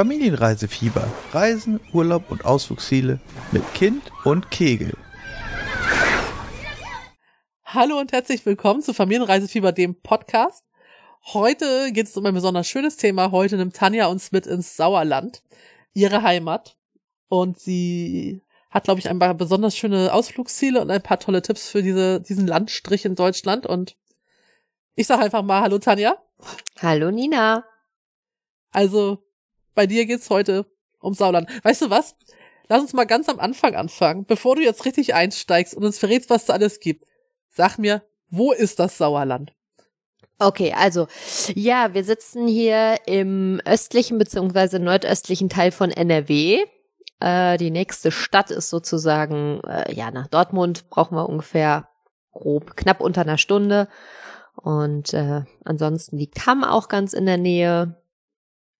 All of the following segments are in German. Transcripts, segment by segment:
Familienreisefieber. Reisen, Urlaub und Ausflugsziele mit Kind und Kegel. Hallo und herzlich willkommen zu Familienreisefieber, dem Podcast. Heute geht es um ein besonders schönes Thema. Heute nimmt Tanja uns mit ins Sauerland, ihre Heimat. Und sie hat, glaube ich, ein paar besonders schöne Ausflugsziele und ein paar tolle Tipps für diese, diesen Landstrich in Deutschland. Und ich sage einfach mal Hallo Tanja. Hallo Nina. Also, bei dir geht's heute um Sauerland. Weißt du was? Lass uns mal ganz am Anfang anfangen, bevor du jetzt richtig einsteigst und uns verrätst, was da alles gibt. Sag mir, wo ist das Sauerland? Okay, also ja, wir sitzen hier im östlichen beziehungsweise nordöstlichen Teil von NRW. Äh, die nächste Stadt ist sozusagen, äh, ja, nach Dortmund brauchen wir ungefähr grob knapp unter einer Stunde. Und äh, ansonsten liegt Hamm auch ganz in der Nähe.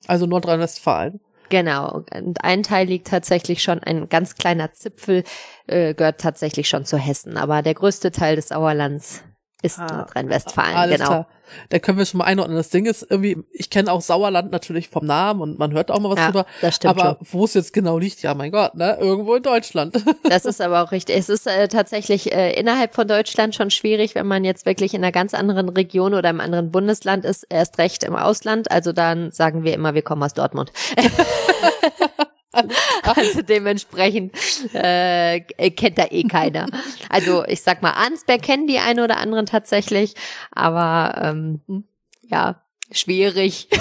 Also Nordrhein-Westfalen. Genau. Und ein Teil liegt tatsächlich schon, ein ganz kleiner Zipfel äh, gehört tatsächlich schon zu Hessen. Aber der größte Teil des Sauerlands ist ah, Nordrhein-Westfalen, genau. Klar. Da können wir schon mal einordnen. Das Ding ist irgendwie, ich kenne auch Sauerland natürlich vom Namen und man hört auch mal was ja, drüber. Das stimmt aber wo es jetzt genau liegt, ja mein Gott, ne? Irgendwo in Deutschland. Das ist aber auch richtig. Es ist äh, tatsächlich äh, innerhalb von Deutschland schon schwierig, wenn man jetzt wirklich in einer ganz anderen Region oder im anderen Bundesland ist, erst recht im Ausland. Also dann sagen wir immer, wir kommen aus Dortmund. Also dementsprechend äh, kennt da eh keiner. Also ich sag mal, Arnsberg kennen die einen oder anderen tatsächlich, aber ähm, ja, schwierig.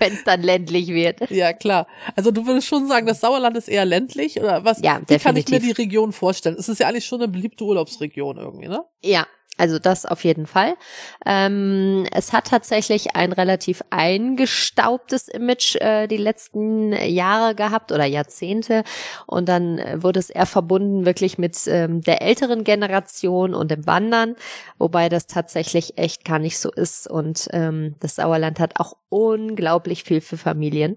wenn es dann ländlich wird. Ja, klar. Also du würdest schon sagen, das Sauerland ist eher ländlich oder was? Ja, definitiv. Wie kann ich mir die Region vorstellen? Es ist ja eigentlich schon eine beliebte Urlaubsregion irgendwie, ne? Ja, also das auf jeden Fall. Ähm, es hat tatsächlich ein relativ eingestaubtes Image äh, die letzten Jahre gehabt oder Jahrzehnte. Und dann wurde es eher verbunden wirklich mit ähm, der älteren Generation und dem Wandern, wobei das tatsächlich echt gar nicht so ist. Und ähm, das Sauerland hat auch unglaublich viel für Familien.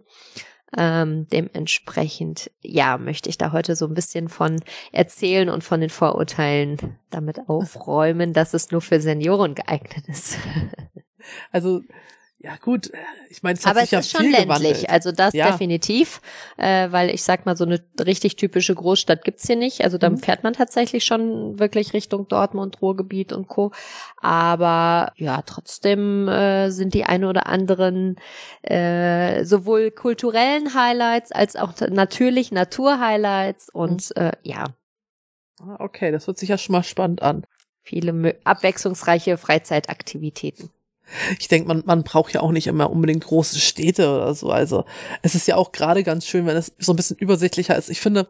Ähm, dementsprechend, ja, möchte ich da heute so ein bisschen von erzählen und von den Vorurteilen damit aufräumen, dass es nur für Senioren geeignet ist. Also ja gut, ich meine, es hat Aber sich es ja ist schon ländlich, gewandelt. also das ja. definitiv, äh, weil ich sag mal, so eine richtig typische Großstadt gibt's hier nicht. Also da mhm. fährt man tatsächlich schon wirklich Richtung Dortmund, Ruhrgebiet und Co. Aber ja, trotzdem äh, sind die ein oder anderen äh, sowohl kulturellen Highlights als auch natürlich Naturhighlights und mhm. äh, ja. Ah, okay, das hört sich ja schon mal spannend an. Viele abwechslungsreiche Freizeitaktivitäten ich denke, man, man braucht ja auch nicht immer unbedingt große Städte oder so. Also es ist ja auch gerade ganz schön, wenn es so ein bisschen übersichtlicher ist. Ich finde,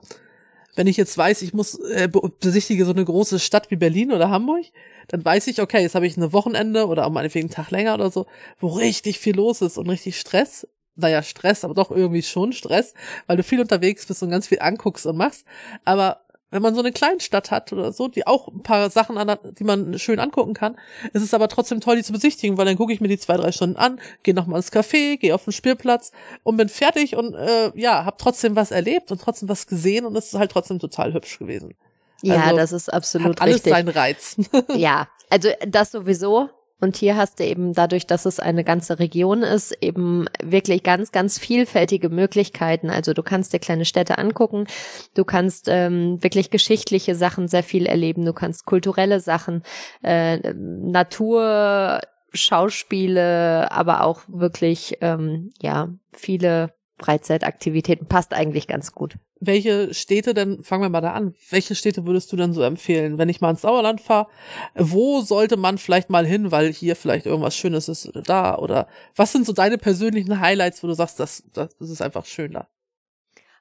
wenn ich jetzt weiß, ich muss äh, besichtige so eine große Stadt wie Berlin oder Hamburg, dann weiß ich, okay, jetzt habe ich eine Wochenende oder auch meinetwegen einen Tag länger oder so, wo richtig viel los ist und richtig Stress. Naja, Stress, aber doch irgendwie schon Stress, weil du viel unterwegs bist und ganz viel anguckst und machst. Aber wenn man so eine Kleinstadt hat oder so, die auch ein paar Sachen an, die man schön angucken kann, ist es aber trotzdem toll, die zu besichtigen, weil dann gucke ich mir die zwei, drei Stunden an, gehe nochmal ins Café, gehe auf den Spielplatz und bin fertig und äh, ja, habe trotzdem was erlebt und trotzdem was gesehen und es ist halt trotzdem total hübsch gewesen. Ja, also, das ist absolut hat alles richtig. seinen Reiz. ja, also das sowieso. Und hier hast du eben dadurch, dass es eine ganze Region ist, eben wirklich ganz, ganz vielfältige Möglichkeiten. Also du kannst dir kleine Städte angucken, du kannst ähm, wirklich geschichtliche Sachen sehr viel erleben, du kannst kulturelle Sachen, äh, Natur, Schauspiele, aber auch wirklich ähm, ja viele Freizeitaktivitäten. Passt eigentlich ganz gut welche Städte denn, fangen wir mal da an, welche Städte würdest du denn so empfehlen, wenn ich mal ins Sauerland fahre? Wo sollte man vielleicht mal hin, weil hier vielleicht irgendwas Schönes ist da? Oder was sind so deine persönlichen Highlights, wo du sagst, das, das ist einfach schön da?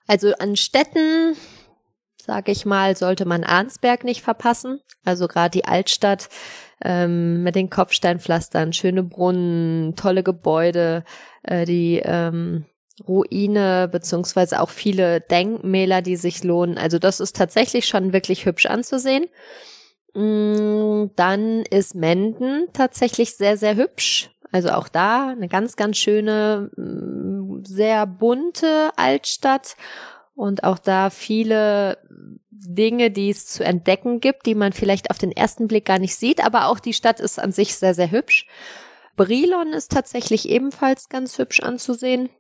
Also an Städten, sage ich mal, sollte man Arnsberg nicht verpassen. Also gerade die Altstadt ähm, mit den Kopfsteinpflastern, schöne Brunnen, tolle Gebäude, äh, die ähm, Ruine beziehungsweise auch viele Denkmäler, die sich lohnen. Also das ist tatsächlich schon wirklich hübsch anzusehen. Mm, dann ist Menden tatsächlich sehr, sehr hübsch. Also auch da eine ganz, ganz schöne, mm, sehr bunte Altstadt und auch da viele Dinge, die es zu entdecken gibt, die man vielleicht auf den ersten Blick gar nicht sieht, aber auch die Stadt ist an sich sehr, sehr hübsch. Brilon ist tatsächlich ebenfalls ganz hübsch anzusehen.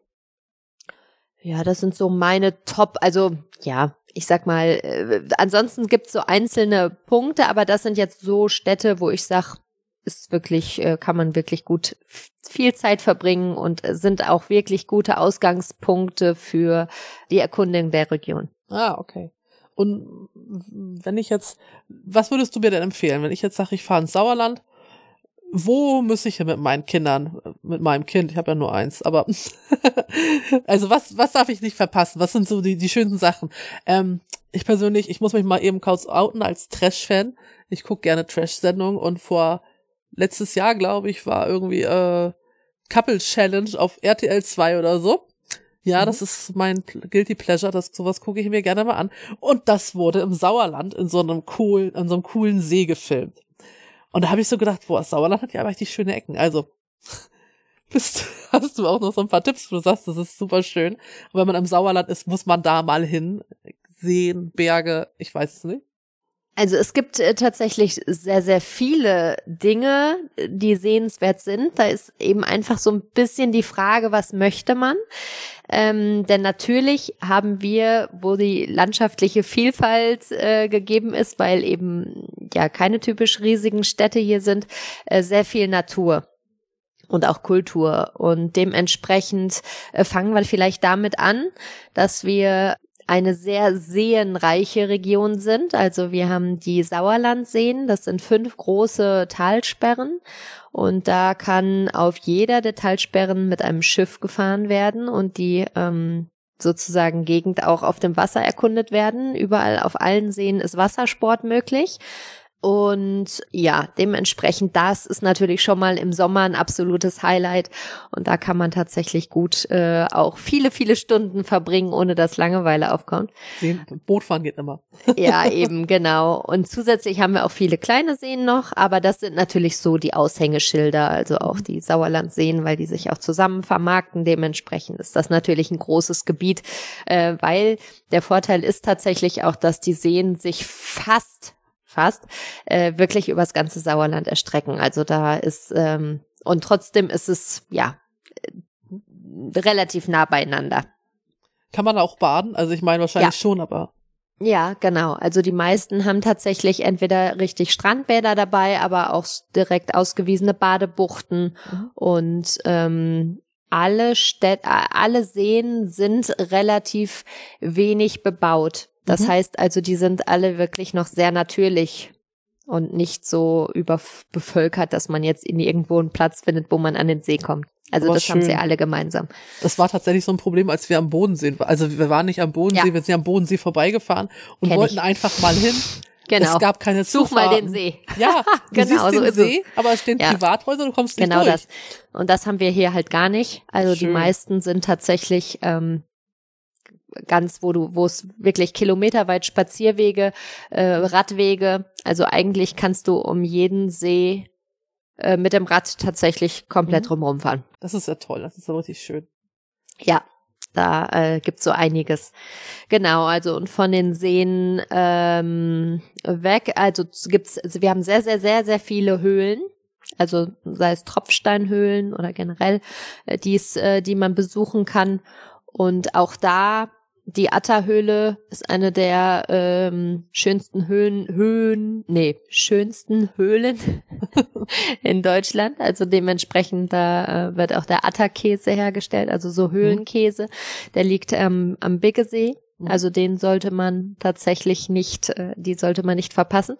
Ja, das sind so meine Top, also ja, ich sag mal, äh, ansonsten gibt's so einzelne Punkte, aber das sind jetzt so Städte, wo ich sag, ist wirklich, äh, kann man wirklich gut viel Zeit verbringen und sind auch wirklich gute Ausgangspunkte für die Erkundung der Region. Ah, okay. Und wenn ich jetzt, was würdest du mir denn empfehlen, wenn ich jetzt sage, ich fahre ins Sauerland, wo muss ich mit meinen Kindern, mit meinem Kind, ich habe ja nur eins, aber also was, was darf ich nicht verpassen? Was sind so die, die schönsten Sachen? Ähm, ich persönlich, ich muss mich mal eben kurz outen als Trash-Fan. Ich gucke gerne Trash-Sendungen und vor letztes Jahr, glaube ich, war irgendwie äh, Couple Challenge auf RTL 2 oder so. Ja, mhm. das ist mein Guilty Pleasure, das sowas gucke ich mir gerne mal an. Und das wurde im Sauerland in so einem coolen, in so einem coolen See gefilmt. Und da habe ich so gedacht, boah, Sauerland hat ja aber richtig schöne Ecken. Also bist, hast du auch noch so ein paar Tipps, wo du sagst, das ist super schön. Und wenn man im Sauerland ist, muss man da mal hin. Seen, Berge, ich weiß es nicht. Also es gibt äh, tatsächlich sehr, sehr viele Dinge, die sehenswert sind. Da ist eben einfach so ein bisschen die Frage, was möchte man? Ähm, denn natürlich haben wir, wo die landschaftliche Vielfalt äh, gegeben ist, weil eben ja keine typisch riesigen Städte hier sind, äh, sehr viel Natur und auch Kultur. Und dementsprechend äh, fangen wir vielleicht damit an, dass wir eine sehr seenreiche Region sind. Also wir haben die Sauerlandseen, das sind fünf große Talsperren und da kann auf jeder der Talsperren mit einem Schiff gefahren werden und die ähm, sozusagen Gegend auch auf dem Wasser erkundet werden. Überall auf allen Seen ist Wassersport möglich. Und ja, dementsprechend, das ist natürlich schon mal im Sommer ein absolutes Highlight. Und da kann man tatsächlich gut äh, auch viele, viele Stunden verbringen, ohne dass Langeweile aufkommt. Seen, Bootfahren geht immer. Ja, eben, genau. Und zusätzlich haben wir auch viele kleine Seen noch, aber das sind natürlich so die Aushängeschilder, also auch die Sauerlandseen, weil die sich auch zusammen vermarkten. Dementsprechend ist das natürlich ein großes Gebiet, äh, weil der Vorteil ist tatsächlich auch, dass die Seen sich fast fast, äh, wirklich übers ganze Sauerland erstrecken. Also da ist, ähm, und trotzdem ist es, ja, äh, relativ nah beieinander. Kann man auch baden? Also ich meine wahrscheinlich ja. schon, aber. Ja, genau. Also die meisten haben tatsächlich entweder richtig Strandbäder dabei, aber auch direkt ausgewiesene Badebuchten mhm. und ähm, alle Städte, alle Seen sind relativ wenig bebaut. Das mhm. heißt also, die sind alle wirklich noch sehr natürlich und nicht so überbevölkert, dass man jetzt in irgendwo einen Platz findet, wo man an den See kommt. Also Aber das schön. haben sie alle gemeinsam. Das war tatsächlich so ein Problem, als wir am Bodensee waren. Also wir waren nicht am Bodensee, ja. wir sind am Bodensee vorbeigefahren und Kenn wollten ich. einfach mal hin. Genau. Es gab keine Such Zufahrten. mal den See. Ja, du genau, siehst den so See, es. aber es stehen ja. Privathäuser, du kommst nicht genau durch. Genau das. Und das haben wir hier halt gar nicht. Also Schön. die meisten sind tatsächlich ähm, ganz, wo du, wo es wirklich kilometerweit Spazierwege, äh, Radwege, also eigentlich kannst du um jeden See äh, mit dem Rad tatsächlich komplett mhm. drumherum fahren. Das ist ja toll, das ist ja richtig schön. Ja, da äh, gibt's so einiges. Genau, also und von den Seen ähm, weg, also gibt's, also wir haben sehr, sehr, sehr, sehr viele Höhlen. Also sei es Tropfsteinhöhlen oder generell, äh, die's, äh, die man besuchen kann. Und auch da die Atta-Höhle ist eine der ähm, schönsten Höhen, Höhen, nee, schönsten Höhlen in Deutschland. Also dementsprechend da äh, wird auch der Atta-Käse hergestellt, also so mhm. Höhlenkäse. Der liegt ähm, am Biggesee. Mhm. Also den sollte man tatsächlich nicht, äh, die sollte man nicht verpassen.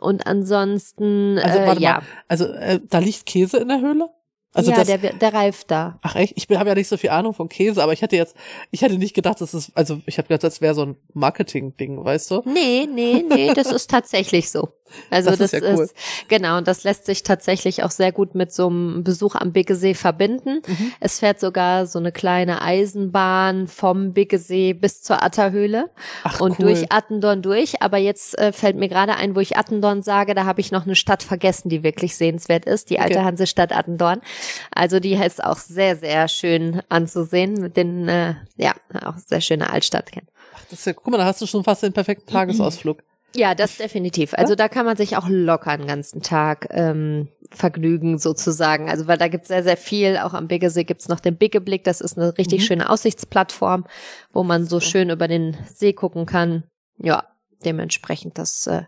Und ansonsten, also, äh, ja. Mal, also äh, da liegt Käse in der Höhle? Also ja, das, der, der reift da. Ach echt? Ich habe ja nicht so viel Ahnung von Käse, aber ich hätte jetzt, ich hätte nicht gedacht, dass es, also ich habe gedacht, das wäre so ein Marketing-Ding, weißt du? Nee, nee, nee, das ist tatsächlich so. Also das, das ist, ja cool. ist, genau, und das lässt sich tatsächlich auch sehr gut mit so einem Besuch am Biggesee verbinden. Mhm. Es fährt sogar so eine kleine Eisenbahn vom Biggesee bis zur Atterhöhle Ach, und cool. durch Attendorn durch. Aber jetzt äh, fällt mir gerade ein, wo ich Attendorn sage, da habe ich noch eine Stadt vergessen, die wirklich sehenswert ist, die alte okay. Hansestadt Attendorn. Also die ist auch sehr, sehr schön anzusehen mit den, äh, ja, auch sehr schöne Altstadt kennen. Ach, das ist ja, guck mal, da hast du schon fast den perfekten Tagesausflug. Ja, das definitiv. Also da kann man sich auch locker einen ganzen Tag ähm, vergnügen sozusagen. Also weil da gibt's sehr, sehr viel. Auch am Biggesee gibt's noch den Biggeblick. Das ist eine richtig Mhm. schöne Aussichtsplattform, wo man so schön über den See gucken kann. Ja, dementsprechend, das äh,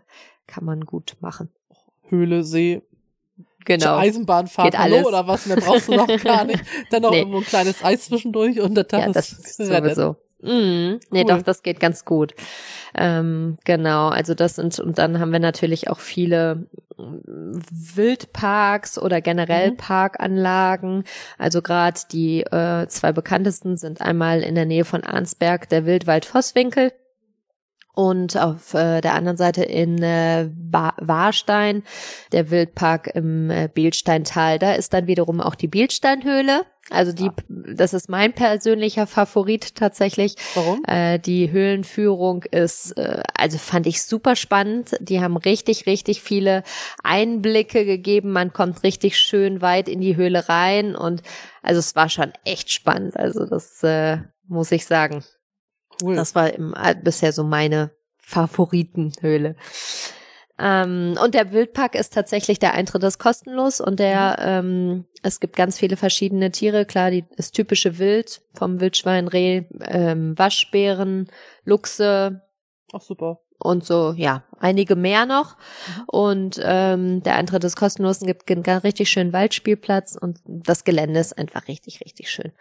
kann man gut machen. Höhle, See, Genau. Eisenbahnfahrt, Geht hallo oder was? Mehr brauchst du noch gar nicht. Dann noch Nee. irgendwo ein kleines Eis zwischendurch und der Tag Ja, ist das ist gerettet. sowieso. Mhm. Nee, Cool. doch, das geht ganz gut. Ähm, genau, also das sind, und dann haben wir natürlich auch viele mm, Wildparks oder generell Mhm. Parkanlagen. Also gerade die äh, zwei bekanntesten sind einmal in der Nähe von Arnsberg der Wildwald Vosswinkel und auf äh, der anderen Seite in äh, Wa- Warstein der Wildpark im äh, Bielsteintal. Da ist dann wiederum auch die Bielsteinhöhle. Also die, das ist mein persönlicher Favorit tatsächlich. Warum? Äh, die Höhlenführung ist, äh, also fand ich super spannend. Die haben richtig, richtig viele Einblicke gegeben. Man kommt richtig schön weit in die Höhle rein und also es war schon echt spannend. Also das äh, muss ich sagen. Cool. Das war im, äh, bisher so meine Favoritenhöhle. Ähm, und der Wildpark ist tatsächlich, der Eintritt ist kostenlos und der, ähm, es gibt ganz viele verschiedene Tiere. Klar, die, das typische Wild vom Wildschwein, Reh, ähm, Waschbären, Luchse Ach super. und so, ja, einige mehr noch. Und ähm, der Eintritt ist kostenlos und gibt einen richtig schönen Waldspielplatz und das Gelände ist einfach richtig, richtig schön.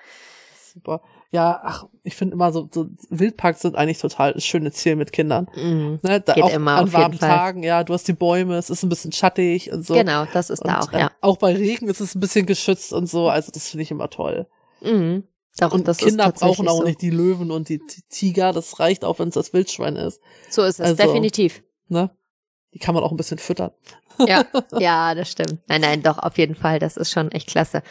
Super. Ja, ach, ich finde immer so, so Wildparks sind eigentlich total schöne Ziel mit Kindern. Mhm. Ne, da Geht auch immer, an warmen. Tagen, ja, du hast die Bäume, es ist ein bisschen schattig und so. Genau, das ist Und, da auch, ähm, ja. Auch bei Regen ist es ein bisschen geschützt und so, also das finde ich immer toll. Mhm. Doch, und Kinder brauchen auch so. nicht die Löwen und die Tiger, das reicht auch, wenn es das Wildschwein ist. So ist es, Also- definitiv. Ne? Die kann man auch ein bisschen füttern. Ja, ja, das stimmt. Nein, nein, doch, auf jeden Fall. Das ist schon echt klasse.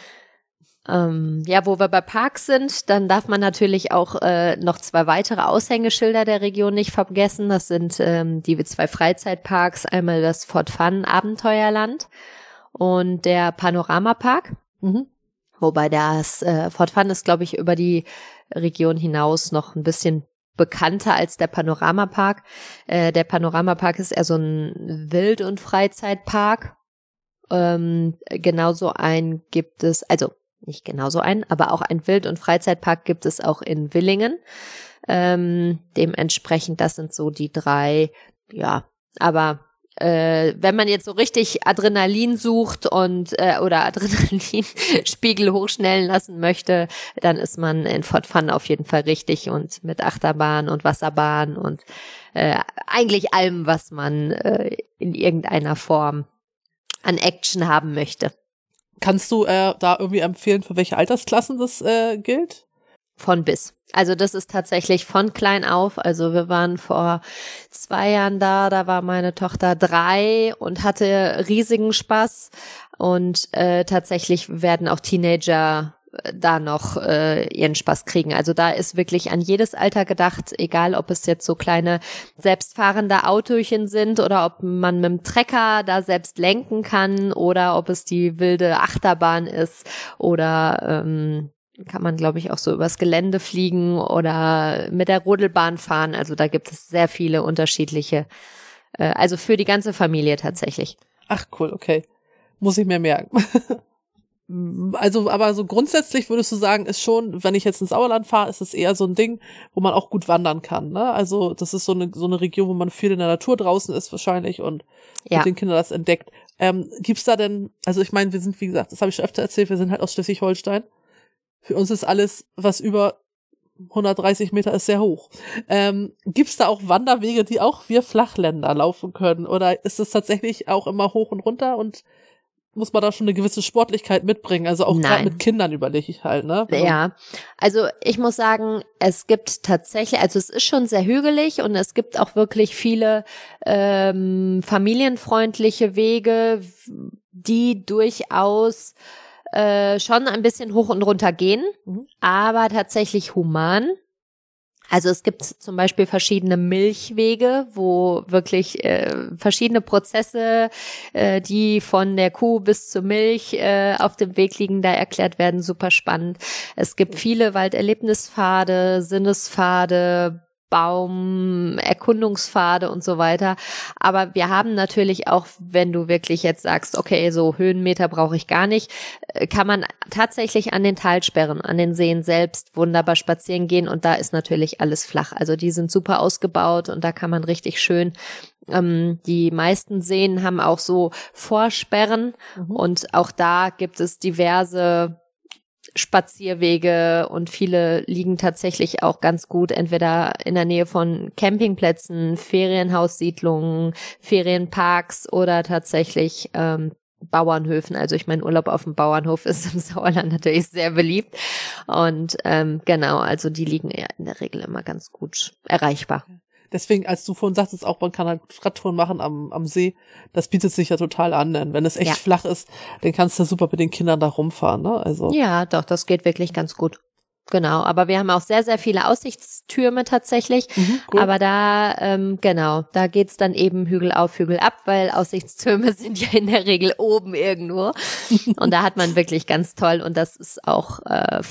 Ähm, ja, wo wir bei Parks sind, dann darf man natürlich auch äh, noch zwei weitere Aushängeschilder der Region nicht vergessen. Das sind ähm, die zwei Freizeitparks, einmal das Fort Fun Abenteuerland und der Panoramapark. Mhm. Wobei das äh, Fort Fun ist, glaube ich, über die Region hinaus noch ein bisschen bekannter als der Panoramapark. Äh, der Panoramapark ist eher so ein Wild- und Freizeitpark. Ähm, genauso ein gibt es, also nicht genauso ein, aber auch ein Wild- und Freizeitpark gibt es auch in Willingen. Ähm, dementsprechend, das sind so die drei, ja, aber äh, wenn man jetzt so richtig Adrenalin sucht und äh, oder Adrenalinspiegel hochschnellen lassen möchte, dann ist man in Fort Fun auf jeden Fall richtig und mit Achterbahn und Wasserbahn und äh, eigentlich allem, was man äh, in irgendeiner Form an Action haben möchte. Kannst du äh, da irgendwie empfehlen, für welche Altersklassen das äh, gilt? Von bis. Also das ist tatsächlich von klein auf. Also wir waren vor zwei Jahren da, da war meine Tochter drei und hatte riesigen Spaß. Und äh, tatsächlich werden auch Teenager da noch äh, ihren Spaß kriegen. Also da ist wirklich an jedes Alter gedacht, egal ob es jetzt so kleine selbstfahrende Autochen sind oder ob man mit dem Trecker da selbst lenken kann oder ob es die wilde Achterbahn ist oder ähm, kann man, glaube ich, auch so übers Gelände fliegen oder mit der Rodelbahn fahren. Also da gibt es sehr viele unterschiedliche, äh, also für die ganze Familie tatsächlich. Ach cool, okay. Muss ich mir merken. Also, aber so grundsätzlich würdest du sagen, ist schon, wenn ich jetzt ins Sauerland fahre, ist es eher so ein Ding, wo man auch gut wandern kann. Ne? Also das ist so eine, so eine Region, wo man viel in der Natur draußen ist wahrscheinlich und Ja. mit den Kindern das entdeckt. Ähm, gibt's da denn, also ich meine, wir sind, wie gesagt, das habe ich schon öfter erzählt, wir sind halt aus Schleswig-Holstein. Für uns ist alles, was über 130 Meter ist sehr hoch. Ähm, gibt's da auch Wanderwege, die auch wir Flachländer laufen können? Oder ist es tatsächlich auch immer hoch und runter und muss man da schon eine gewisse Sportlichkeit mitbringen? Also auch gerade mit Kindern überlege ich halt, ne? Ja, also ich muss sagen, es gibt tatsächlich, also es ist schon sehr hügelig und es gibt auch wirklich viele ähm, familienfreundliche Wege, die durchaus äh, schon ein bisschen hoch und runter gehen, Mhm. aber tatsächlich human. Also es gibt zum Beispiel verschiedene Milchwege, wo wirklich äh, verschiedene Prozesse, äh, die von der Kuh bis zur Milch äh, auf dem Weg liegen, da erklärt werden. Super spannend. Es gibt viele Walderlebnispfade, Sinnespfade, Baum, Erkundungspfade und so weiter. Aber wir haben natürlich auch, wenn du wirklich jetzt sagst, okay, so Höhenmeter brauche ich gar nicht, äh, kann man tatsächlich an den Talsperren, an den Seen selbst wunderbar spazieren gehen und da ist natürlich alles flach. Also die sind super ausgebaut und da kann man richtig schön ähm, die meisten Seen haben auch so Vorsperren mhm. und auch da gibt es diverse Spazierwege und viele liegen tatsächlich auch ganz gut entweder in der Nähe von Campingplätzen, Ferienhaussiedlungen, Ferienparks oder tatsächlich ähm, Bauernhöfen. Also ich meine, Urlaub auf dem Bauernhof ist im Sauerland natürlich sehr beliebt. Und ähm, genau, also die liegen ja in der Regel immer ganz gut erreichbar. Deswegen, als du vorhin sagtest, auch man kann halt Radtouren machen am, am See, das bietet sich ja total an. Denn wenn es echt ja. flach ist, dann kannst du super mit den Kindern da rumfahren. Ne? Also. Ja, doch, das geht wirklich ganz gut. Genau, aber wir haben auch sehr, sehr viele Aussichtstürme tatsächlich. Mhm, cool. Aber da, ähm, genau, da geht's dann eben Hügel auf, Hügel ab, weil Aussichtstürme sind ja in der Regel oben irgendwo. und da hat man wirklich ganz toll und das ist auch, äh,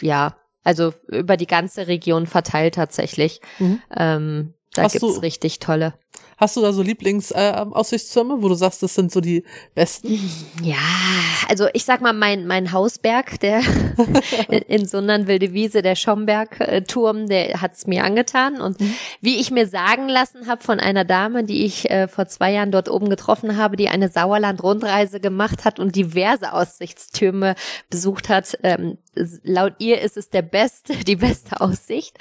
ja, also über die ganze Region verteilt tatsächlich. Mhm. Ähm, da Hast gibt's du, richtig tolle. Hast du da so Lieblingsaussichtstürme, äh, wo du sagst, das sind so die besten? Ja, also ich sag mal, mein, mein Hausberg, der in Sundern Wilde Wiese, der Schomberg-Turm, der hat's mir angetan. Und mhm. wie ich mir sagen lassen habe von einer Dame, die ich äh, vor zwei Jahren dort oben getroffen habe, die eine Sauerland-Rundreise gemacht hat und diverse Aussichtstürme besucht hat, ähm, laut ihr ist es der beste, die beste Aussicht.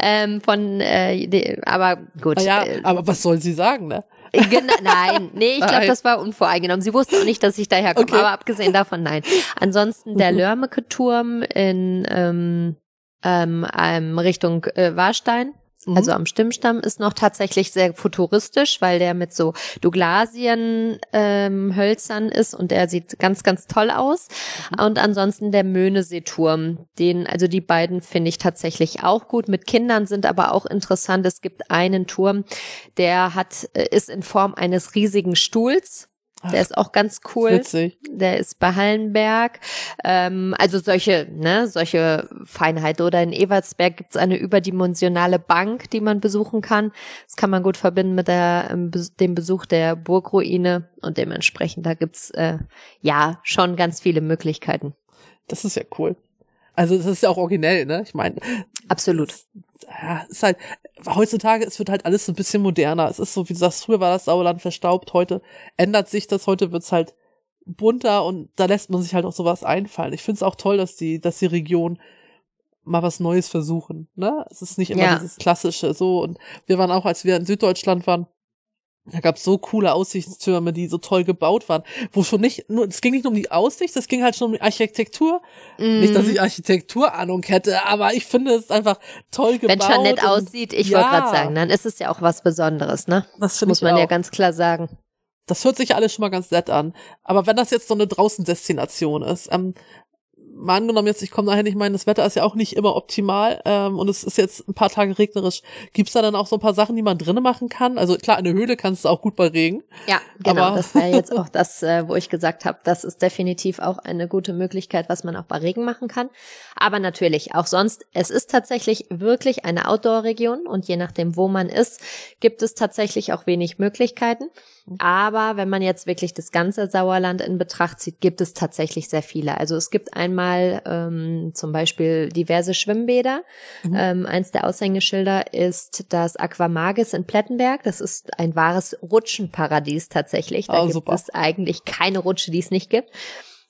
ähm, von, äh, die, aber gut. Ja, äh, aber was soll sie sagen, ne? Genau, nein, nee, ich glaube, das war unvoreingenommen. Sie wusste auch nicht, dass ich daher komme, okay. aber abgesehen davon, nein. Ansonsten der mhm. Lörmecke-Turm in ähm, ähm, Richtung äh, Warstein Mhm. Also am Stimmstamm ist noch tatsächlich sehr futuristisch, weil der mit so Douglasien ähm, Hölzern ist und der sieht ganz, ganz toll aus. Mhm. Und ansonsten der Möhneseeturm, den, also die beiden finde ich tatsächlich auch gut. Mit Kindern sind aber auch interessant. Es gibt einen Turm, der hat, äh, ist in Form eines riesigen Stuhls der ist auch ganz cool. Witzig. Der ist bei Hallenberg. Ähm, also solche, ne, solche Feinheiten. Oder in Evertsberg gibt's eine überdimensionale Bank, die man besuchen kann. Das kann man gut verbinden mit der, ähm, dem Besuch der Burgruine und dementsprechend da gibt's äh, ja schon ganz viele Möglichkeiten. Das ist ja cool. Also das ist ja auch originell, ne? Ich meine. Absolut. Ja, ist halt, heutzutage, es wird halt alles so ein bisschen moderner. Es ist so, wie du sagst, früher war das Sauerland verstaubt, heute ändert sich das, heute wird's halt bunter und da lässt man sich halt auch sowas einfallen. Ich finde es auch toll, dass die, dass die Region mal was Neues versuchen. Ne? Es ist nicht immer ja. dieses klassische so. Und wir waren auch, als wir in Süddeutschland waren, da gab's so coole Aussichtstürme, die so toll gebaut waren, wo schon nicht nur, es ging nicht nur um die Aussicht, es ging halt schon um die Architektur. Mm. Nicht, dass ich Architekturahnung hätte, aber ich finde es einfach toll gebaut. Wenn schon nett aussieht, ich ja. wollte gerade sagen, dann ist es ja auch was Besonderes, ne? Das muss man auch. ja ganz klar sagen. Das hört sich alles schon mal ganz nett an. Aber wenn das jetzt so eine Draußendestination ist, ähm, mal angenommen jetzt, ich komme dahin, ich meine, das Wetter ist ja auch nicht immer optimal ähm, und es ist jetzt ein paar Tage regnerisch. Gibt's da dann auch so ein paar Sachen, die man drinnen machen kann? Also klar, eine Höhle kannst du auch gut bei Regen. Ja, genau. Aber das wäre jetzt auch das, äh, wo ich gesagt habe, das ist definitiv auch eine gute Möglichkeit, was man auch bei Regen machen kann. Aber natürlich auch sonst, es ist tatsächlich wirklich eine Outdoor-Region und je nachdem, wo man ist, gibt es tatsächlich auch wenig Möglichkeiten. Aber wenn man jetzt wirklich das ganze Sauerland in Betracht zieht, gibt es tatsächlich sehr viele. Also es gibt einmal ähm, zum Beispiel diverse Schwimmbäder. Mhm. Ähm, eins der Aushängeschilder ist das Aquamagis in Plettenberg. Das ist ein wahres Rutschenparadies tatsächlich. Da oh, gibt super. es eigentlich keine Rutsche, die es nicht gibt.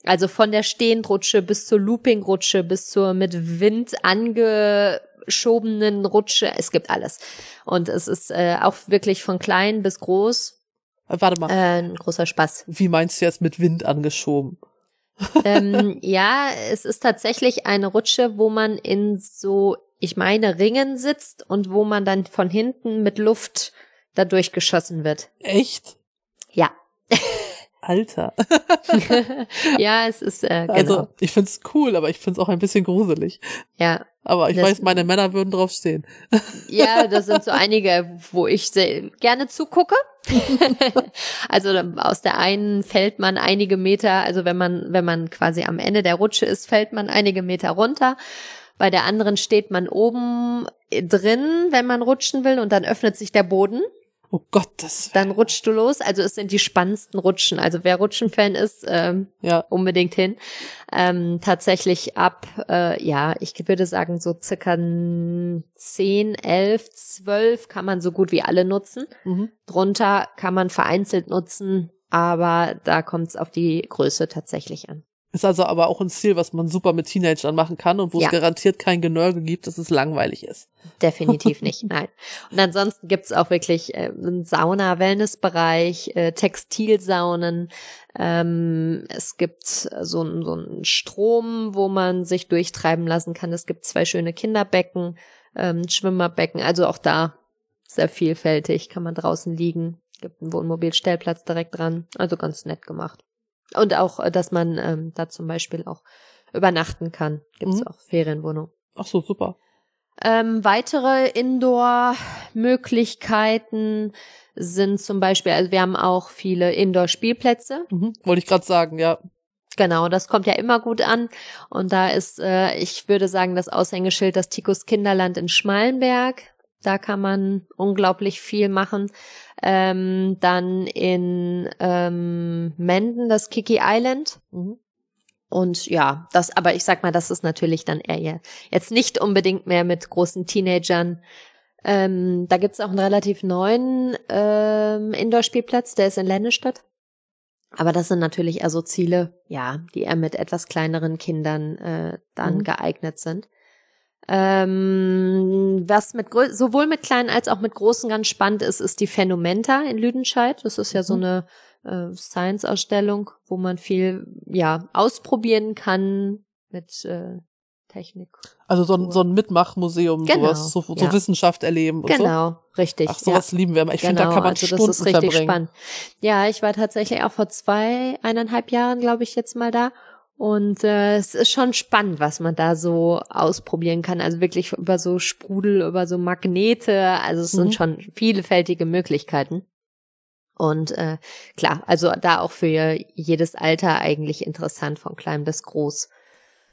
Also von der Stehendrutsche bis zur Loopingrutsche bis zur mit Wind angeschobenen Rutsche. Es gibt alles. Und es ist äh, auch wirklich von klein bis groß warte mal. Äh, ein großer Spaß. Wie meinst du jetzt mit Wind angeschoben? ähm, ja, es ist tatsächlich eine Rutsche, wo man in so, ich meine, Ringen sitzt und wo man dann von hinten mit Luft dadurch geschossen wird. Echt? Ja. Alter. ja, es ist äh, genau. Also, ich find's cool, aber ich find's auch ein bisschen gruselig. Ja. Aber ich weiß, meine Männer würden drauf stehen. ja, das sind so einige, wo ich sehr gerne zugucke. also aus der einen fällt man einige Meter, also wenn man wenn man quasi am Ende der Rutsche ist, fällt man einige Meter runter Bei der anderen steht man oben drin, wenn man rutschen will, und dann öffnet sich der Boden. Oh Gott, das. Dann rutschst du los. Also es sind die spannendsten Rutschen. Also wer Rutschen-Fan ist, ähm, Ja. unbedingt hin. Ähm, tatsächlich ab, äh, ja, ich würde sagen, so circa 10, 11, 12 kann man so gut wie alle nutzen. Mhm. Drunter kann man vereinzelt nutzen, aber da kommt es auf die Größe tatsächlich an. Ist also aber auch ein Ziel, was man super mit Teenagern machen kann und wo Ja. es garantiert kein Genörgel gibt, dass es langweilig ist. Definitiv nicht, nein. Und ansonsten gibt's auch wirklich äh, einen Sauna-Wellness-Bereich, äh, Textilsaunen. Ähm, es gibt so, einen- so einen Strom, wo man sich durchtreiben lassen kann. Es gibt zwei schöne Kinderbecken, ähm, Schwimmerbecken. Also auch da sehr vielfältig, kann man draußen liegen. Gibt einen Wohnmobilstellplatz direkt dran. Also ganz nett gemacht. Und auch, äh, dass man ähm, da zum Beispiel auch übernachten kann. Gibt's Mhm. auch Ferienwohnungen. Ach so, super. Ähm, weitere Indoor-Möglichkeiten sind zum Beispiel, also wir haben auch viele Indoor-Spielplätze. Mhm. Wollte ich gerade sagen, ja. Genau, das kommt ja immer gut an. Und da ist, äh, ich würde sagen, das Aushängeschild das Tikus Kinderland in Schmalenberg. Da kann man unglaublich viel machen. Ähm, dann in ähm, Menden das Kiki Island. Mhm. Und ja, das, aber ich sag mal, das ist natürlich dann eher jetzt nicht unbedingt mehr mit großen Teenagern. Ähm, da gibt's auch einen relativ neuen ähm, Indoor-Spielplatz, der ist in Lennestadt. Aber das sind natürlich eher so Ziele, ja, die eher mit etwas kleineren Kindern äh, dann Mhm. geeignet sind. Ähm, was mit sowohl mit kleinen als auch mit großen ganz spannend ist, ist die Phänomenta in Lüdenscheid. Das ist ja so Mhm. eine äh, Science-Ausstellung, wo man viel ja ausprobieren kann mit äh, Technik. Also so ein, so ein Mitmachmuseum, Genau, sowas, so, so ja. Wissenschaft erleben und so. Genau, richtig. Ach, sowas lieben wir immer. Ich finde, da Genau, kann man also Stunden das ist richtig verbringen. spannend. Ja, ich war tatsächlich auch vor zwei, eineinhalb Jahren, glaube ich, jetzt mal da. Und äh, es ist schon spannend, was man da so ausprobieren kann. Also wirklich über so Sprudel, über so Magnete. Also es Mhm. sind schon vielfältige Möglichkeiten. Und äh, klar, also da auch für jedes Alter eigentlich interessant, von klein bis groß.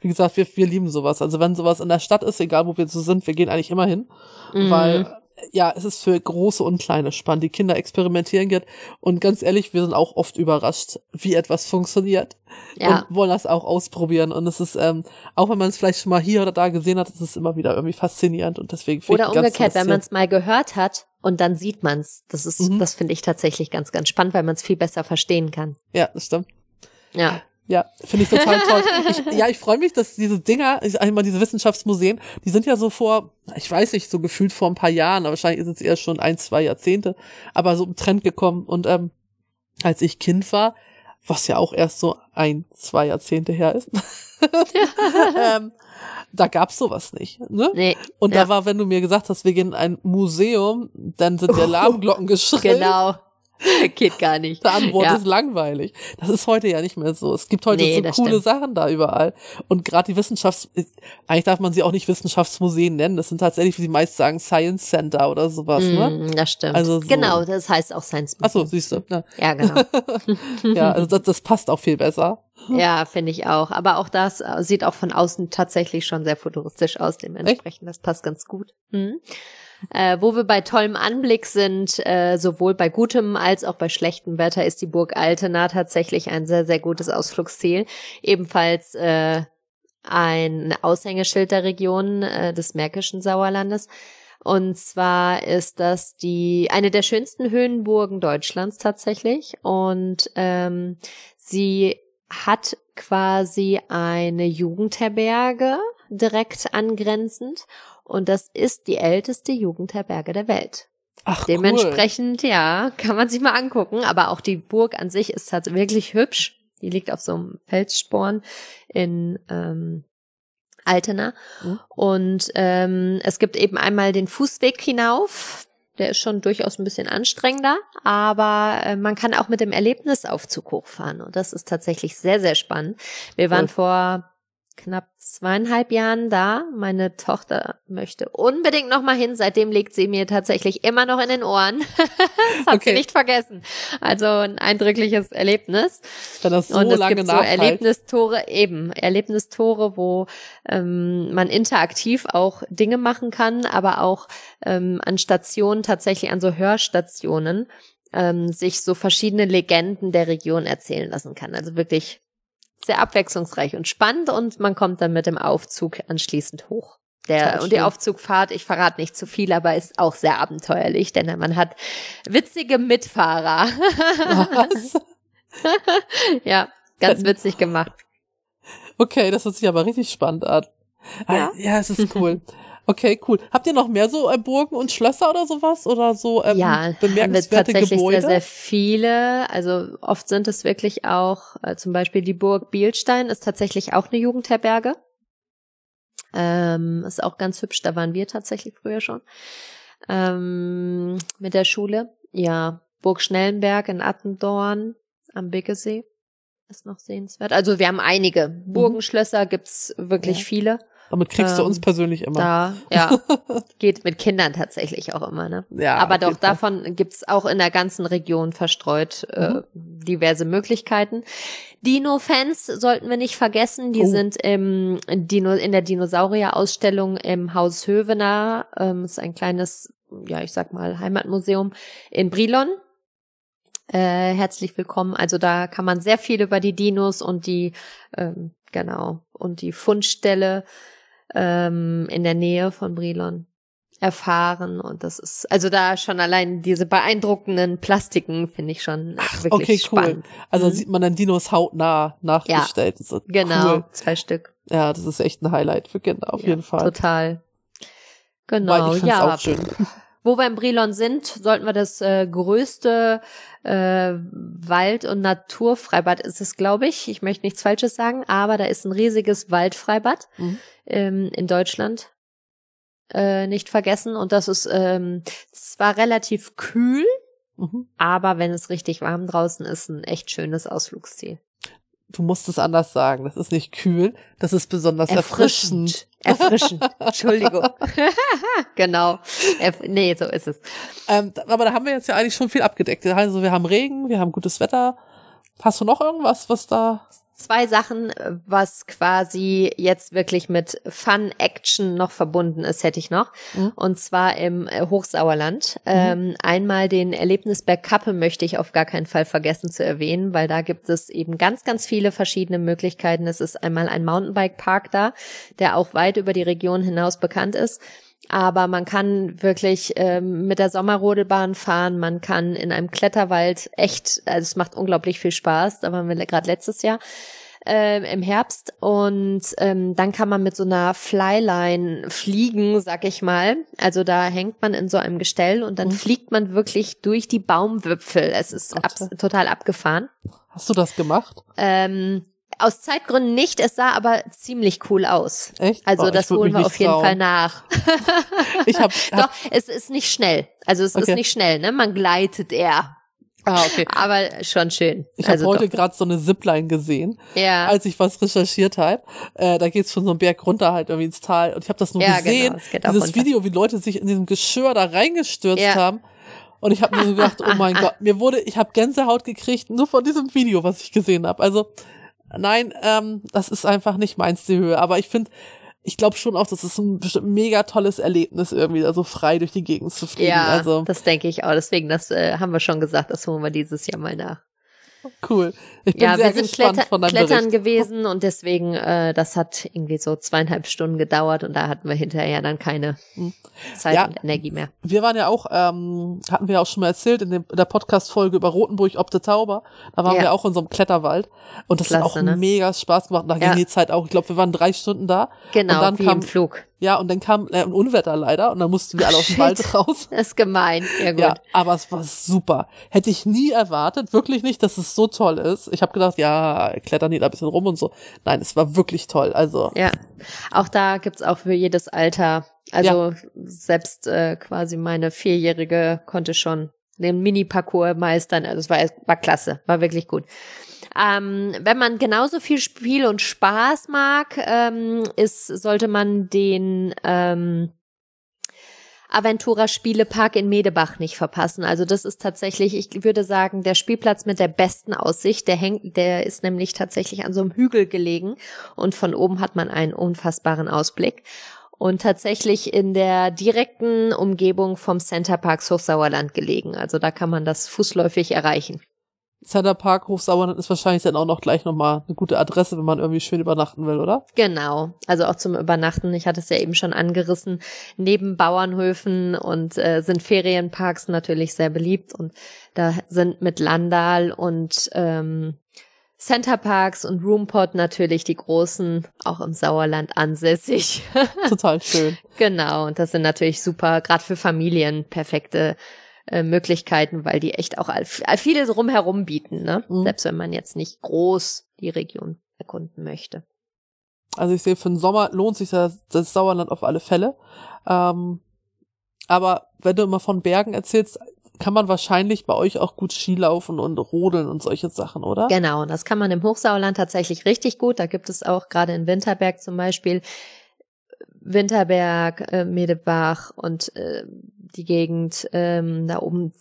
Wie gesagt, wir, wir lieben sowas. Also wenn sowas in der Stadt ist, egal wo wir so sind, wir gehen eigentlich immer hin. Mhm. Weil, ja, es ist für große und kleine spannend. Die Kinder experimentieren geht. Und ganz ehrlich, wir sind auch oft überrascht, wie etwas funktioniert. ja, Und wollen das auch ausprobieren. Und es ist, ähm, auch wenn man es vielleicht schon mal hier oder da gesehen hat, ist es immer wieder irgendwie faszinierend. Und deswegen finde Oder ich ganz umgekehrt, wenn man es mal gehört hat und dann sieht man es. Das ist, Mhm. das finde ich tatsächlich ganz, ganz spannend, weil man es viel besser verstehen kann. Ja, das stimmt. Ja. Ja, finde ich total toll. Ich, ja, ich freue mich, dass diese Dinger, ich sag mal, diese Wissenschaftsmuseen, die sind ja so vor, ich weiß nicht, so gefühlt vor ein paar Jahren, aber wahrscheinlich ist es eher schon ein, zwei Jahrzehnte, aber so im Trend gekommen. Und ähm, als ich Kind war, was ja auch erst so ein, zwei Jahrzehnte her ist, ähm, da gab's sowas nicht. Ne? Nee, Und ja. da war, wenn du mir gesagt hast, wir gehen in ein Museum, dann sind die Alarmglocken geschrillt. genau. Geht gar nicht. Der Antwort Ja. ist langweilig. Das ist heute ja nicht mehr so. Es gibt heute Nee, so coole stimmt. Sachen da überall. Und gerade die Wissenschafts... Eigentlich darf man sie auch nicht Wissenschaftsmuseen nennen. Das sind tatsächlich, wie die meisten sagen, Science Center oder sowas, ne? Mm, das stimmt. Also so- Genau, das heißt auch Science Ach so, Museum. siehst du. Ja, Ja, genau. ja also das, das passt auch viel besser. ja, finde ich auch. Aber auch das äh, sieht auch von außen tatsächlich schon sehr futuristisch aus, dementsprechend. Das passt ganz gut. Mhm. Äh, wo wir bei tollem Anblick sind, äh, sowohl bei gutem als auch bei schlechtem Wetter, ist die Burg Altena tatsächlich ein sehr, sehr gutes Ausflugsziel. Ebenfalls äh, ein Aushängeschild der Region äh, des Märkischen Sauerlandes. Und zwar ist das die eine der schönsten Höhenburgen Deutschlands tatsächlich. Und ähm, sie hat quasi eine Jugendherberge direkt angrenzend. Und das ist die älteste Jugendherberge der Welt. Ach, Dementsprechend, ja, kann man sich mal angucken. Aber auch die Burg an sich ist halt wirklich hübsch. Die liegt auf so einem Felssporn in ähm, Altena. Mhm. Und ähm, es gibt eben einmal den Fußweg hinauf. Der ist schon durchaus ein bisschen anstrengender, aber äh, man kann auch mit dem Erlebnisaufzug hochfahren. Und das ist tatsächlich sehr, sehr spannend. Wir waren Cool. vor knapp zweieinhalb Jahren da. Meine Tochter möchte unbedingt noch mal hin. Seitdem legt sie mir tatsächlich immer noch in den Ohren. das hat Okay. sie nicht vergessen. Also ein eindrückliches Erlebnis. Wenn das so und es lange gibt so nachhalt. Erlebnistore, eben, Erlebnistore, wo ähm, man interaktiv auch Dinge machen kann, aber auch ähm, an Stationen, tatsächlich an so Hörstationen, ähm, sich so verschiedene Legenden der Region erzählen lassen kann. Also wirklich sehr abwechslungsreich und spannend und man kommt dann mit dem Aufzug anschließend hoch. Der, und die. Aufzugfahrt, ich verrate nicht zu viel, aber ist auch sehr abenteuerlich, denn man hat witzige Mitfahrer. Was? ja, ganz witzig gemacht. Okay, das hört sich aber richtig spannend an. Ah, Ja. ja, es ist cool. Okay, cool. Habt ihr noch mehr so äh, Burgen und Schlösser oder sowas? Oder so ähm, ja, haben wir bemerkenswerte tatsächlich Gebäude? sehr, sehr viele. Also oft sind es wirklich auch, äh, zum Beispiel die Burg Bielstein ist tatsächlich auch eine Jugendherberge. Ähm, ist auch ganz hübsch, da waren wir tatsächlich früher schon. Ähm, mit der Schule. Ja, Burg Schnellenberg in Attendorn am Biggesee ist noch sehenswert. Also wir haben einige. Burgen, Schlösser gibt's wirklich Mhm. Ja. viele. Damit kriegst du ähm, uns persönlich immer. Da, ja, geht mit Kindern tatsächlich auch immer, ne? ja, Aber doch, davon gibt's auch in der ganzen Region verstreut äh, Mhm. diverse Möglichkeiten. Dino-Fans sollten wir nicht vergessen. Die Oh. sind im Dino, in der Dinosaurier-Ausstellung im Haus Hövener. Ähm, ist ein kleines, ja, ich sag mal, Heimatmuseum in Brilon. Äh, herzlich willkommen. Also da kann man sehr viel über die Dinos und die, ähm, genau, und die Fundstelle ähm, in der Nähe von Brilon erfahren und das ist also da schon allein diese beeindruckenden Plastiken finde ich schon wirklich okay, cool. spannend. Also Mhm. sieht man dann Dinos hautnah nachgestellt. Ist Genau, Cool. zwei Stück. Ja, das ist echt ein Highlight für Kinder, auf Ja, jeden Fall. Total. Genau, ja. auch schön. Wo wir in Brilon sind, sollten wir das äh, größte äh, Wald- und Naturfreibad ist es, glaube ich. Ich möchte nichts Falsches sagen, aber da ist ein riesiges Waldfreibad Mhm. ähm, in Deutschland. Äh, nicht vergessen. Und das ist ähm, zwar relativ kühl, Mhm. aber wenn es richtig warm draußen ist, ein echt schönes Ausflugsziel. Du musst es anders sagen. Das ist nicht kühl, das ist besonders erfrischend. Erfrischend. Entschuldigung. genau. Erf nee, so ist es. Ähm, aber da haben wir jetzt ja eigentlich schon viel abgedeckt. Also wir haben Regen, wir haben gutes Wetter. Hast du noch irgendwas, was da? Zwei Sachen, äh, was quasi jetzt wirklich mit Fun Action noch verbunden ist, hätte ich noch. Mhm. Und zwar im äh, Hochsauerland. Ähm, einmal den Erlebnisberg Kappe möchte ich auf gar keinen Fall vergessen zu erwähnen, weil da gibt es eben ganz, ganz viele verschiedene Möglichkeiten. Es ist einmal ein Mountainbike-Park da, der auch weit über die Region hinaus bekannt ist. Aber man kann wirklich ähm, mit der Sommerrodelbahn fahren, man kann in einem Kletterwald echt, also es macht unglaublich viel Spaß, da waren wir gerade letztes Jahr ähm, im Herbst und ähm, dann kann man mit so einer Flyline fliegen, sag ich mal. Also da hängt man in so einem Gestell und dann Mhm. fliegt man wirklich durch die Baumwipfel. Es ist abs total abgefahren. Hast du das gemacht? Ähm, aus Zeitgründen nicht, es sah aber ziemlich cool aus. Echt? Also Oh, das holen wir auf jeden trauen. Fall nach. Ich hab, Doch, hab es ist nicht schnell. Also es Okay. ist nicht schnell, ne? Man gleitet eher. ah, okay. Aber schon schön. Ich habe also heute doch. gerade so eine Zipline gesehen, Ja. als ich was recherchiert habe. Äh, da geht's von so einem Berg runter halt irgendwie ins Tal. Und ich habe das nur Ja, gesehen, genau, es geht auch dieses. Video, wie Leute sich in diesem Geschirr da reingestürzt Ja. haben. Und ich habe mir so gedacht, oh mein Gott, mir wurde, ich habe Gänsehaut gekriegt, nur von diesem Video, was ich gesehen habe. Also nein, ähm, das ist einfach nicht meins die Höhe. Aber ich finde, ich glaube schon auch, das ist ein mega tolles Erlebnis, irgendwie da so frei durch die Gegend zu fliegen. ja, Also das denke ich auch. Deswegen, das äh, haben wir schon gesagt, das holen wir dieses Jahr mal nach. Cool. Ich bin Ja, sehr wir sind Kletter Klettern Bericht. gewesen und deswegen, äh, das hat irgendwie so zweieinhalb Stunden gedauert und da hatten wir hinterher dann keine. Zeit Ja. und Energie mehr. Wir waren ja auch, ähm, hatten wir auch schon mal erzählt in, dem, in der Podcast-Folge über Rotenburg ob der Zauber. Da waren Ja. wir auch in so einem Kletterwald. Und das hat Klasse, auch ne? mega Spaß gemacht. Und da Ja. ging die Zeit auch, ich glaube, wir waren drei Stunden da. Genau, und dann wie kam, im Flug. Ja, und dann kam äh, ein Unwetter leider und dann mussten wir alle aus dem. Wald raus. Das ist gemein. Ja, gut. Ja, aber es war super. Hätte ich nie erwartet, wirklich nicht, dass es so toll ist. Ich habe gedacht, ja, klettern die da ein bisschen rum und so. Nein, es war wirklich toll. Also, Ja, auch da gibt's auch für jedes Alter. Also selbst äh, quasi meine Vierjährige konnte schon den Mini-Parcours meistern. Also es war, war klasse, war wirklich gut. Ähm, wenn man genauso viel Spiel und Spaß mag, ähm, ist, sollte man den ähm, Aventura Spielepark in Medebach nicht verpassen. Also das ist tatsächlich, ich würde sagen, der Spielplatz mit der besten Aussicht. Der hängt, der ist nämlich tatsächlich an so einem Hügel gelegen und von oben hat man einen unfassbaren Ausblick. Und tatsächlich in der direkten Umgebung vom Center Parks Hochsauerland gelegen. Also da kann man das fußläufig erreichen. Center Park Hochsauerland ist wahrscheinlich dann auch noch gleich nochmal eine gute Adresse, wenn man irgendwie schön übernachten will, oder? Genau, also auch zum Übernachten. Ich hatte es ja eben schon angerissen. Neben Bauernhöfen und äh, sind Ferienparks natürlich sehr beliebt und da sind mit Landal und ähm, Center Parks und Roompot natürlich die großen, auch im Sauerland ansässig. Total schön. genau, und das sind natürlich super, gerade für Familien perfekte äh, Möglichkeiten, weil die echt auch viele rumherum bieten, ne? Mhm. Selbst wenn man jetzt nicht groß die Region erkunden möchte. Also ich sehe, für den Sommer lohnt sich das, das Sauerland auf alle Fälle. Ähm, aber wenn du immer von Bergen erzählst, kann man wahrscheinlich bei euch auch gut Skilaufen und rodeln und solche Sachen, oder? Genau, das kann man im Hochsauerland tatsächlich richtig gut. Da gibt es auch gerade in Winterberg zum Beispiel Winterberg, äh, Medebach und äh, die Gegend ähm, da oben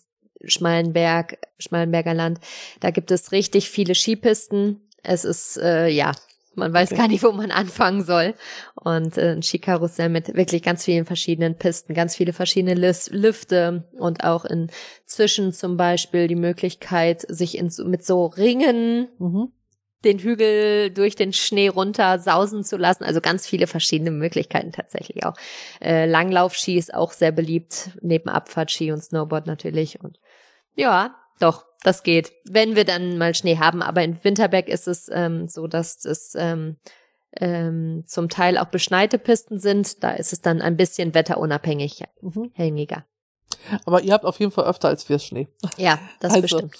Schmalenberg, Schmalenberger Land. Da gibt es richtig viele Skipisten. Es ist äh, ja, man weiß okay. gar nicht, wo man anfangen soll. Und äh, ein Skikarussell mit wirklich ganz vielen verschiedenen Pisten, ganz viele verschiedene Lüfte und auch inzwischen zum Beispiel die Möglichkeit, sich in, mit so Ringen mhm den Hügel durch den Schnee runter sausen zu lassen. Also ganz viele verschiedene Möglichkeiten tatsächlich auch. Äh, Langlaufski ist auch sehr beliebt, neben Abfahrtski und Snowboard natürlich. Und ja, doch, das geht, wenn wir dann mal Schnee haben. Aber in Winterberg ist es ähm, so, dass es ähm, ähm, zum Teil auch beschneite Pisten sind. Da ist es dann ein bisschen wetterunabhängig, mhm. hängiger. Aber ihr habt auf jeden Fall öfter als wir Schnee. Ja, das also, bestimmt.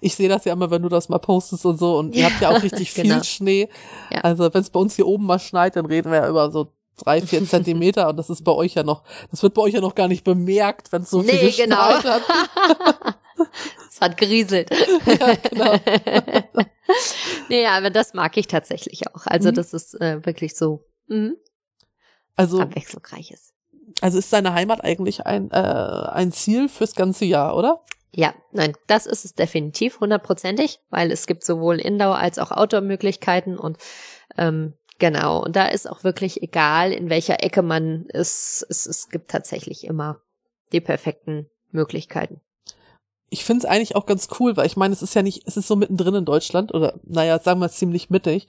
Ich sehe das ja immer, wenn du das mal postest und so. Und ihr habt ja auch richtig genau. viel Schnee. Ja. Also wenn es bei uns hier oben mal schneit, dann reden wir ja über so drei, vier Zentimeter und das ist bei euch ja noch, das wird bei euch ja noch gar nicht bemerkt, wenn es so nee, viel genau. hat. es hat gerieselt. ja, genau. nee, aber das mag ich tatsächlich auch. Also mhm. das ist äh, wirklich so mhm. also, abwechslungsreiches. Also ist seine Heimat eigentlich ein, äh, ein Ziel fürs ganze Jahr, oder? Ja, nein, das ist es definitiv, hundertprozentig, weil es gibt sowohl Indoor- als auch Outdoor-Möglichkeiten und ähm, genau, und da ist auch wirklich egal, in welcher Ecke man ist, es, es gibt tatsächlich immer die perfekten Möglichkeiten ich finde es eigentlich auch ganz cool, weil ich meine, es ist ja nicht, es ist so mittendrin in Deutschland oder naja, sagen wir ziemlich mittig.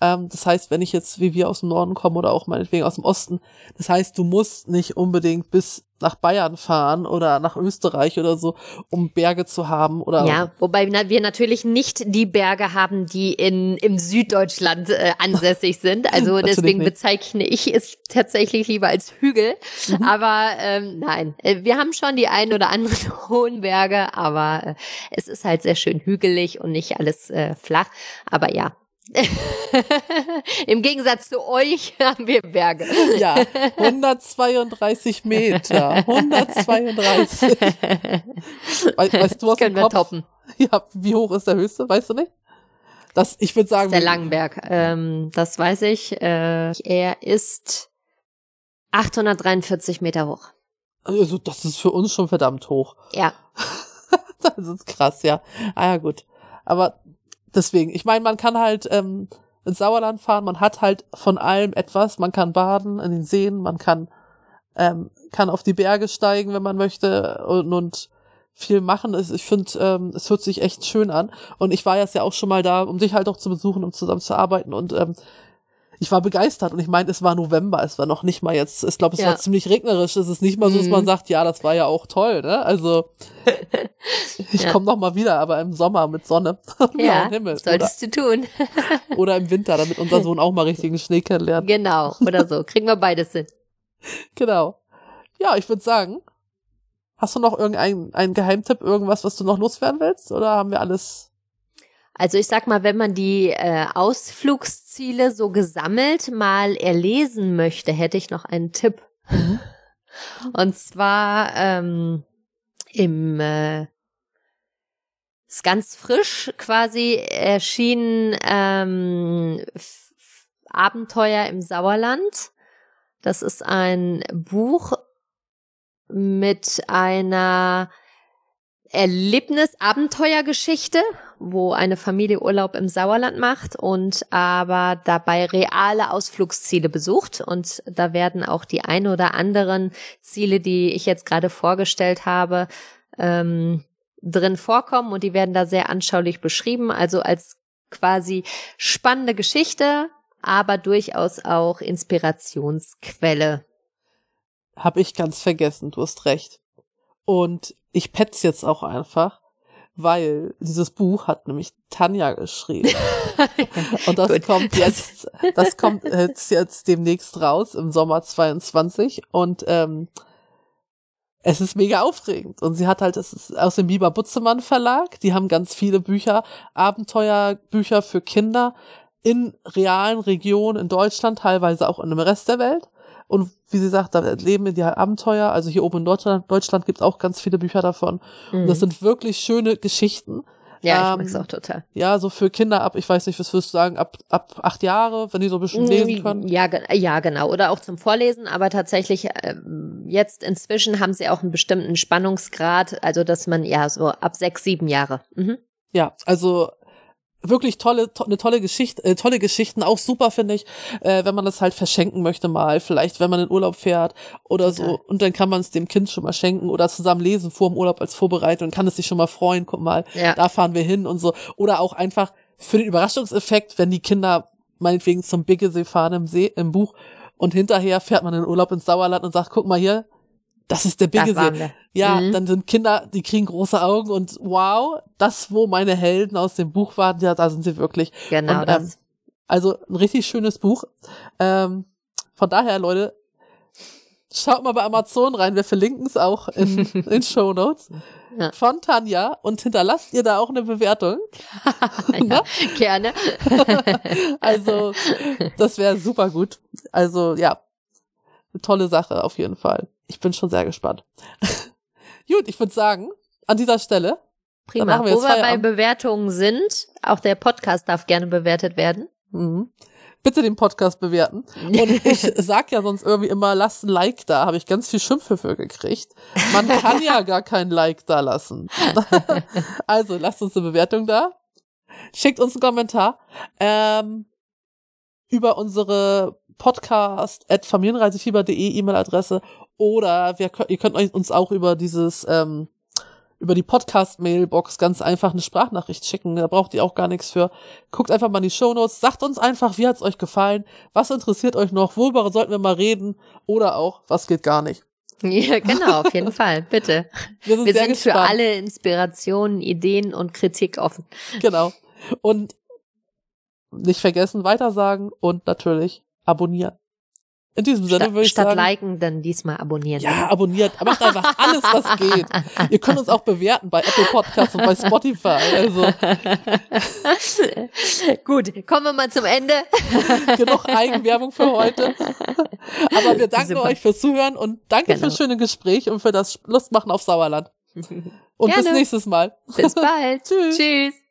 Ähm, das heißt, wenn ich jetzt wie wir aus dem Norden komme oder auch meinetwegen aus dem Osten, das heißt, du musst nicht unbedingt bis nach Bayern fahren oder nach Österreich oder so, um Berge zu haben oder ja, wobei wir natürlich nicht die Berge haben, die in im Süddeutschland äh, ansässig sind. Also deswegen nicht. bezeichne ich es tatsächlich lieber als Hügel. Mhm. Aber ähm, nein, äh, wir haben schon die ein oder anderen hohen Berge, aber äh, es ist halt sehr schön hügelig und nicht alles äh, flach. Aber ja, Im Gegensatz zu euch haben wir Berge. Ja, 132 Meter. 132. weißt du, was können wir toppen. Ja, wie hoch ist der höchste? Weißt du nicht? Das, ich würde sagen. Das ist der Langenberg. Ähm, das weiß ich. Äh, er ist 843 Meter hoch. Also, das ist für uns schon verdammt hoch. Ja. das ist krass, ja. Ah ja, gut. Aber deswegen, ich meine, man kann halt ähm, ins Sauerland fahren, man hat halt von allem etwas, man kann baden in den Seen, man kann ähm, kann auf die Berge steigen, wenn man möchte und, und viel machen. Ich finde, ähm, es hört sich echt schön an. Und ich war jetzt ja auch schon mal da, um dich halt auch zu besuchen, um zusammen zu arbeiten. Und ähm, ich war begeistert und ich meine, es war November, es war noch nicht mal jetzt, ich glaube, es ja. war ziemlich regnerisch. Es ist nicht mal so, dass man mhm. sagt, ja, das war ja auch toll, ne? Also ich ja. komme noch mal wieder, aber im Sommer mit Sonne und ja, Himmel. Solltest oder, du tun. oder im Winter, damit unser Sohn auch mal richtigen Schnee kennenlernt. Genau, oder so. Kriegen wir beides hin. Genau. Ja, ich würde sagen, hast du noch irgendeinen einen Geheimtipp, irgendwas, was du noch loswerden willst? Oder haben wir alles also ich sag mal, wenn man die äh, Ausflugsziele so gesammelt mal erlesen möchte, hätte ich noch einen Tipp. Mhm. Und zwar ähm, im äh, ist ganz frisch quasi erschienen ähm, Abenteuer im Sauerland. Das ist ein Buch mit einer Erlebnis-Abenteuergeschichte, wo eine Familie Urlaub im Sauerland macht und aber dabei reale Ausflugsziele besucht. Und da werden auch die ein oder anderen Ziele, die ich jetzt gerade vorgestellt habe, ähm, drin vorkommen und die werden da sehr anschaulich beschrieben. Also als quasi spannende Geschichte, aber durchaus auch Inspirationsquelle. Hab ich ganz vergessen, du hast recht. Und ich petz jetzt auch einfach, weil dieses Buch hat nämlich Tanja geschrieben. Und das kommt jetzt, das kommt jetzt, jetzt demnächst raus im Sommer 22 und ähm, es ist mega aufregend. Und sie hat halt, es ist aus dem Biber Butzemann Verlag, die haben ganz viele Bücher, Abenteuerbücher für Kinder in realen Regionen in Deutschland, teilweise auch in dem Rest der Welt. Und wie sie sagt, da leben in die Abenteuer. Also hier oben in Deutschland, Deutschland gibt es auch ganz viele Bücher davon. Mhm. Und das mhm. sind wirklich schöne Geschichten. Ja, ich ähm, mag's auch total. Ja, so für Kinder ab, ich weiß nicht, was würdest du sagen, ab, ab acht Jahre, wenn die so ein bisschen lesen können? Ja, ja, genau. Oder auch zum Vorlesen, aber tatsächlich, ähm, jetzt inzwischen haben sie auch einen bestimmten Spannungsgrad, also dass man ja so ab sechs, sieben Jahre. Mhm. Ja, also wirklich tolle, to eine tolle Geschichte, äh, tolle Geschichten, auch super finde ich, äh, wenn man das halt verschenken möchte mal, vielleicht wenn man in Urlaub fährt oder Total. so und dann kann man es dem Kind schon mal schenken oder zusammen lesen vor dem Urlaub als Vorbereitung und kann es sich schon mal freuen, guck mal, ja. da fahren wir hin und so oder auch einfach für den Überraschungseffekt, wenn die Kinder meinetwegen zum Biggesee fahren im See, im Buch und hinterher fährt man in Urlaub ins Sauerland und sagt, guck mal hier, das ist der Biggesee. Ja, mhm. dann sind Kinder, die kriegen große Augen und wow, das, wo meine Helden aus dem Buch waren, ja, da sind sie wirklich. Genau und, das. Ähm, also ein richtig schönes Buch. Ähm, von daher, Leute, schaut mal bei Amazon rein. Wir verlinken es auch in, in Show Notes. Ja. Von Tanja und hinterlasst ihr da auch eine Bewertung. ja, ne? gerne. also, das wäre super gut. Also, ja, eine tolle Sache auf jeden Fall. Ich bin schon sehr gespannt. Gut, ich würde sagen, an dieser Stelle. Prima. Wo wir bei Bewertungen sind, auch der Podcast darf gerne bewertet werden. Mhm. Bitte den Podcast bewerten. Und ich sag ja sonst irgendwie immer, lasst ein Like da. Habe ich ganz viel Schimpfe für gekriegt. Man kann ja gar kein Like da lassen. also lasst uns eine Bewertung da. Schickt uns einen Kommentar. Ähm, über unsere podcast at familienreisefieber.de E-Mail-Adresse oder wir, ihr könnt uns auch über dieses, ähm, über die Podcast-Mailbox ganz einfach eine Sprachnachricht schicken. Da braucht ihr auch gar nichts für. Guckt einfach mal in die Shownotes, sagt uns einfach, wie hat's euch gefallen, was interessiert euch noch, worüber sollten wir mal reden oder auch, was geht gar nicht. Ja, genau, auf jeden Fall, bitte. Wir sind, wir sind für alle Inspirationen, Ideen und Kritik offen. Genau. Und nicht vergessen, weitersagen und natürlich abonnieren. In diesem Sinne würde ich statt sagen. Statt liken, dann diesmal abonnieren. Ja, abonniert. Macht einfach alles, was geht. Ihr könnt uns auch bewerten bei Apple Podcasts und bei Spotify. Also. Gut, kommen wir mal zum Ende. Genug Eigenwerbung für heute. Aber wir danken Super. euch fürs Zuhören und danke genau. fürs schöne Gespräch und für das Lustmachen auf Sauerland. Und Gerne. bis nächstes Mal. Bis bald. Tschüss. Tschüss.